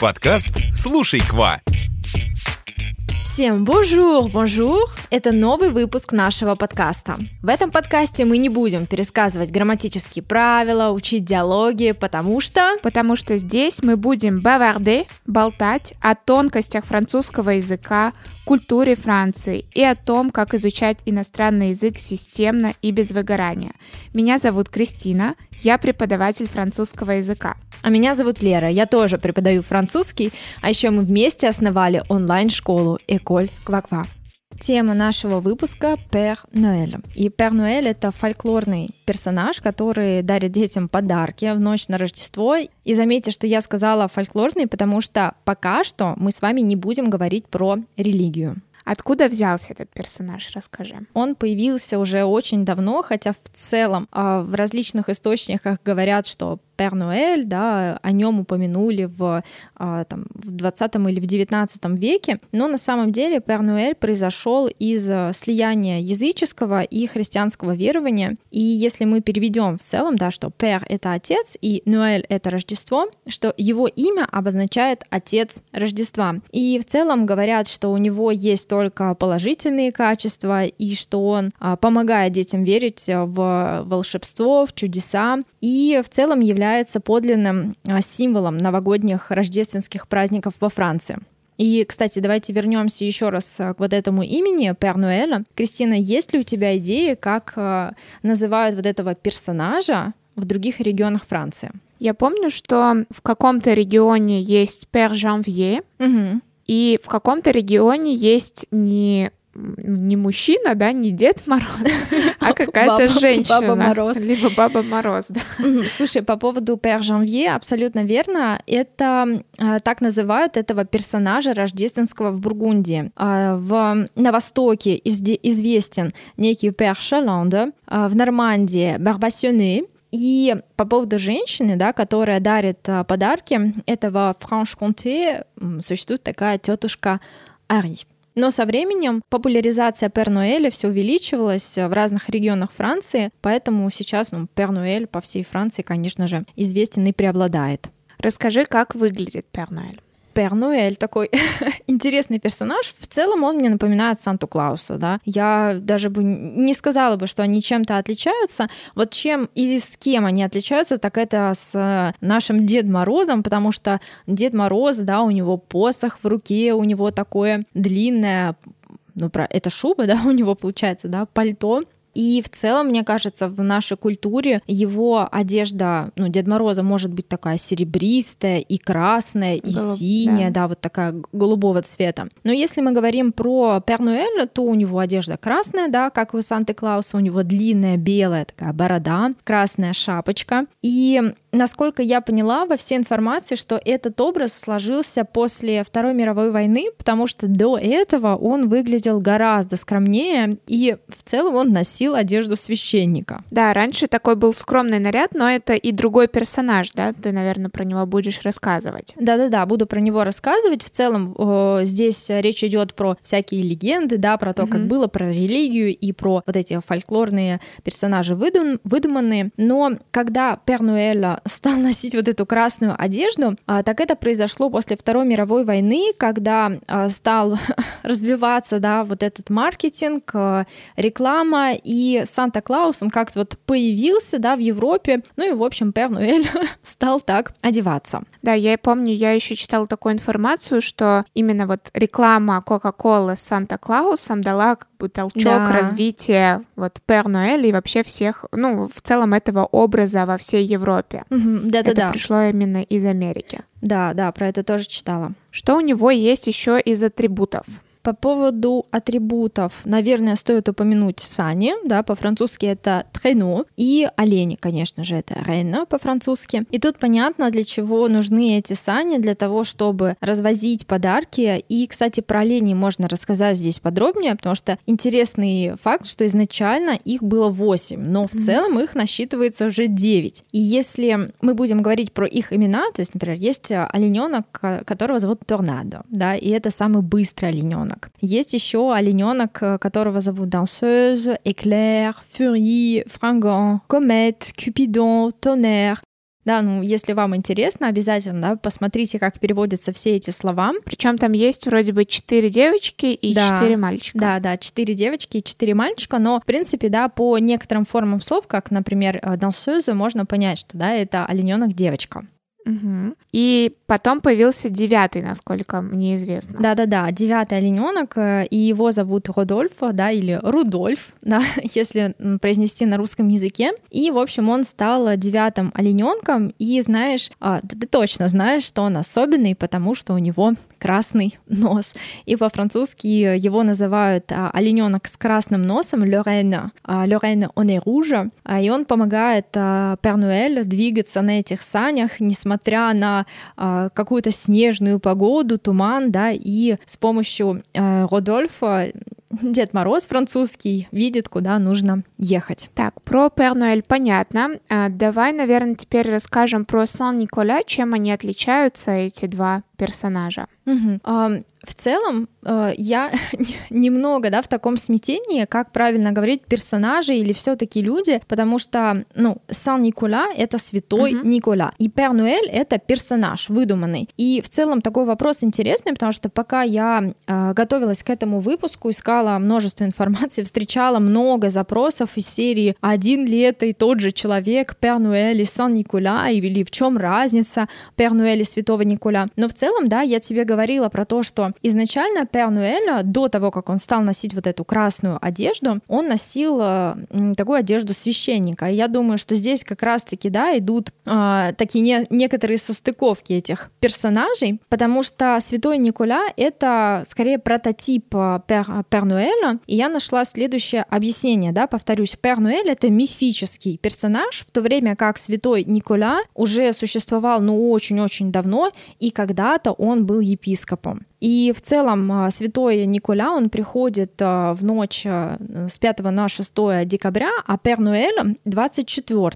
Подкаст «Слушай, Quoi». Всем bonjour, bonjour! Это новый выпуск нашего подкаста. В этом подкасте мы не будем пересказывать грамматические правила, учить диалоги, потому что... Потому что здесь мы будем bavarder, болтать о тонкостях французского языка, культуре Франции и о том, как изучать иностранный язык системно и без выгорания. Меня зовут Кристина, я преподаватель французского языка. А меня зовут Лера, я тоже преподаю французский, а еще мы вместе основали онлайн-школу Эколь Кваква. Тема нашего выпуска — Пер Ноэль. И Пер Ноэль — это фольклорный персонаж, который дарит детям подарки в ночь на Рождество. И заметьте, что я сказала фольклорный, потому что пока что мы с вами не будем говорить про религию. Откуда взялся этот персонаж, расскажи. Он появился уже очень давно, хотя в целом а, в различных источниках говорят, что Пер Ноэль, да, о нем упомянули в, а, там, в 20 или в 19 веке, но на самом деле Пер Ноэль произошел из а, слияния языческого и христианского верования. И если мы переведем в целом, да, что Пер — это отец, и Ноэль — это Рождество, что его имя обозначает отец Рождества. И в целом говорят, что у него есть только положительные качества, и что он а, помогает детям верить в волшебство, в чудеса, и в целом является является подлинным а, символом новогодних рождественских праздников во Франции. И, кстати, давайте вернемся еще раз а, к вот этому имени Пер Нуэля. Кристина, есть ли у тебя идеи, как а, называют вот этого персонажа в других регионах Франции? Я помню, что в каком-то регионе есть Пер Жанвье, угу. и в каком-то регионе есть не не мужчина, да, не Дед Мороз, а какая-то женщина. Баба Мороз. Либо Баба Мороз, да. Слушай, по поводу Пер Жанвье, абсолютно верно. Это а, так называют этого персонажа рождественского в Бургундии. А, в, на Востоке известен некий Пер Шаланде, а, в Нормандии Барбасьоне, и по поводу женщины, да, которая дарит подарки, этого Франш-Конте существует такая тетушка Ари. Но со временем популяризация Пернуэля все увеличивалась в разных регионах Франции, поэтому сейчас ну, Пернуэль по всей Франции, конечно же, известен и преобладает. Расскажи, как выглядит Пернуэль. Пер Нуэль такой интересный персонаж. В целом он мне напоминает Санту Клауса, да. Я даже бы не сказала бы, что они чем-то отличаются. Вот чем или с кем они отличаются, так это с э, нашим Дед Морозом, потому что Дед Мороз, да, у него посох в руке, у него такое длинное ну, про это шуба, да, у него получается, да, пальто, и в целом, мне кажется, в нашей культуре его одежда, ну, Дед Мороза может быть такая серебристая и красная, и Голуб, синяя, да. да, вот такая голубого цвета. Но если мы говорим про Пернуэля, то у него одежда красная, да, как у Санты-Клауса, у него длинная белая такая борода, красная шапочка. И насколько я поняла во всей информации, что этот образ сложился после Второй мировой войны, потому что до этого он выглядел гораздо скромнее, и в целом он носил одежду священника. Да, раньше такой был скромный наряд, но это и другой персонаж, да? Ты, наверное, про него будешь рассказывать. Да-да-да, буду про него рассказывать. В целом э, здесь речь идет про всякие легенды, да, про то, mm-hmm. как было, про религию и про вот эти фольклорные персонажи выдум- выдуманные. Но когда Пернуэля стал носить вот эту красную одежду, а, так это произошло после Второй мировой войны, когда а, стал развиваться, да, вот этот маркетинг, а, реклама, и Санта-Клаус, он как-то вот появился, да, в Европе, ну и, в общем, Пер Нуэль стал так одеваться. Да, я помню, я еще читала такую информацию, что именно вот реклама Кока-Колы с Санта-Клаусом дала толчок да. развития вот Пер Нуэль и вообще всех, ну, в целом этого образа во всей Европе. Да-да-да. Это пришло именно из Америки. Да, да, про это тоже читала. Что у него есть еще из атрибутов? По поводу атрибутов, наверное, стоит упомянуть сани, да, по-французски это трено, и олени, конечно же, это рейна по-французски. И тут понятно, для чего нужны эти сани, для того, чтобы развозить подарки. И, кстати, про оленей можно рассказать здесь подробнее, потому что интересный факт, что изначально их было 8, но в целом их насчитывается уже 9. И если мы будем говорить про их имена, то есть, например, есть олененок, которого зовут Торнадо, да, и это самый быстрый олененок олененок. Есть еще олененок, э, которого зовут Danseuse, Éclair, Furie, Fringant, Comète, Cupidon, Tonnerre. Да, ну, если вам интересно, обязательно да, посмотрите, как переводятся все эти слова. Причем там есть вроде бы четыре девочки и четыре да, мальчика. Да, да, четыре девочки и четыре мальчика, но, в принципе, да, по некоторым формам слов, как, например, дансеза, можно понять, что, да, это олененок девочка. Угу. И потом появился девятый, насколько мне известно. Да-да-да, девятый олененок, э, и его зовут Родольф, да, или Рудольф, да, если произнести на русском языке. И, в общем, он стал девятым олененком, и знаешь, а, ты точно знаешь, что он особенный, потому что у него красный нос. И по-французски его называют а, олененок с красным носом, Лорена. Лорена, он и rouge, и он помогает а, Пернуэль двигаться на этих санях, несмотря на а, какую-то снежную погоду, туман, да, и с помощью а, Родольфа Дед Мороз французский видит, куда нужно ехать. Так, про Пернуэль понятно. А, давай, наверное, теперь расскажем про Сан-Николя, чем они отличаются, эти два персонажа. Угу. В целом, э, я немного, да, в таком смятении, как правильно говорить, персонажи или все-таки люди, потому что, ну, Сан-Никола — это святой uh-huh. Никола, и Пер Нуэль — это персонаж выдуманный. И в целом такой вопрос интересный, потому что пока я э, готовилась к этому выпуску, искала множество информации, встречала много запросов из серии «Один ли это и тот же человек, Пер Нуэль и Сан-Никола, или в чем разница Пер Нуэль и святого Никола?» Но в целом, да, я тебе говорила про то, что изначально Пер Нуэля, до того, как он стал носить вот эту красную одежду, он носил э, такую одежду священника. И я думаю, что здесь как раз-таки, да, идут э, такие не, некоторые состыковки этих персонажей, потому что Святой Николя — это скорее прототип э, Пер, Пер Нуэля, и я нашла следующее объяснение, да, повторюсь, Пер Нуэль — это мифический персонаж, в то время как Святой Николя уже существовал, ну, очень-очень давно, и когда-то он был епископом. И в целом а, святой Николя, он приходит а, в ночь а, с 5 на 6 декабря, а Пер Нуэль 24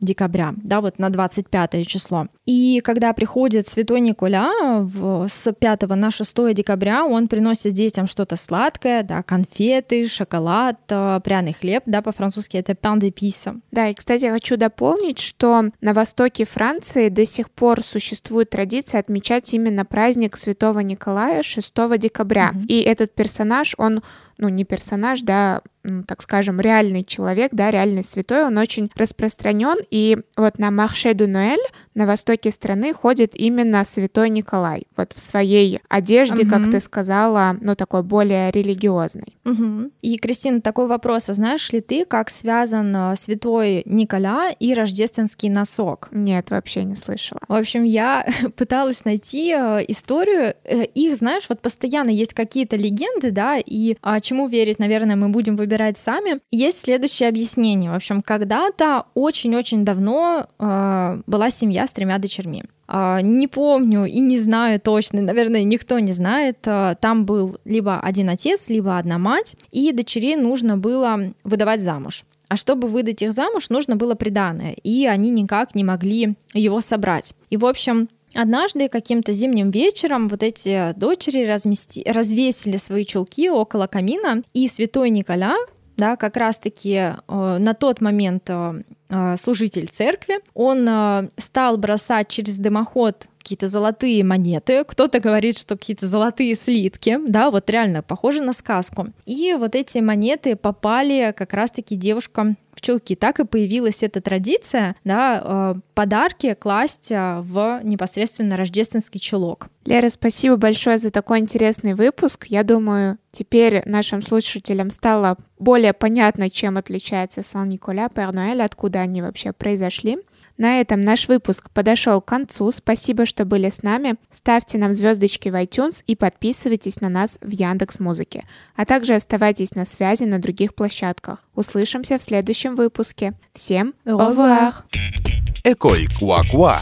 декабря, да, вот на 25 число. И когда приходит святой Николя в, с 5 на 6 декабря, он приносит детям что-то сладкое, да, конфеты, шоколад, пряный хлеб, да, по-французски это pain d'épices. Да, и, кстати, я хочу дополнить, что на востоке Франции до сих пор существует традиция отмечать именно праздник святого Николая Николая 6 декабря. Mm-hmm. И этот персонаж, он ну, не персонаж, да, так скажем, реальный человек, да, реальный святой, он очень распространен, и вот на Марше ду Ноэль на востоке страны ходит именно святой Николай, вот в своей одежде, угу. как ты сказала, ну, такой более религиозной. Угу. И, Кристина, такой вопрос, а знаешь ли ты, как связан э, святой Николя и рождественский носок? Нет, вообще не слышала. В общем, я пыталась найти э, историю, э, их, знаешь, вот постоянно есть какие-то легенды, да, и а, чему верить, наверное, мы будем выбирать сами. Есть следующее объяснение. В общем, когда-то очень-очень давно э, была семья с тремя дочерьми. Uh, не помню и не знаю точно, наверное, никто не знает. Uh, там был либо один отец, либо одна мать, и дочерей нужно было выдавать замуж. А чтобы выдать их замуж, нужно было приданное, и они никак не могли его собрать. И, в общем, Однажды каким-то зимним вечером вот эти дочери размести... развесили свои чулки около камина, и святой Николя, да, как раз-таки э, на тот момент э, э служитель церкви, он э, стал бросать через дымоход какие-то золотые монеты, кто-то говорит, что какие-то золотые слитки, да, вот реально похоже на сказку. И вот эти монеты попали как раз-таки девушкам в чулки. Так и появилась эта традиция, да, э, подарки класть э, в непосредственно рождественский чулок. Лера, спасибо большое за такой интересный выпуск. Я думаю, теперь нашим слушателям стало более понятно, чем отличается Сан-Николя, Пер-Ноэль, откуда они вообще произошли. На этом наш выпуск подошел к концу. Спасибо, что были с нами. Ставьте нам звездочки в iTunes и подписывайтесь на нас в Яндекс Музыке. А также оставайтесь на связи на других площадках. Услышимся в следующем выпуске. Всем au revoir! Quoi Quoi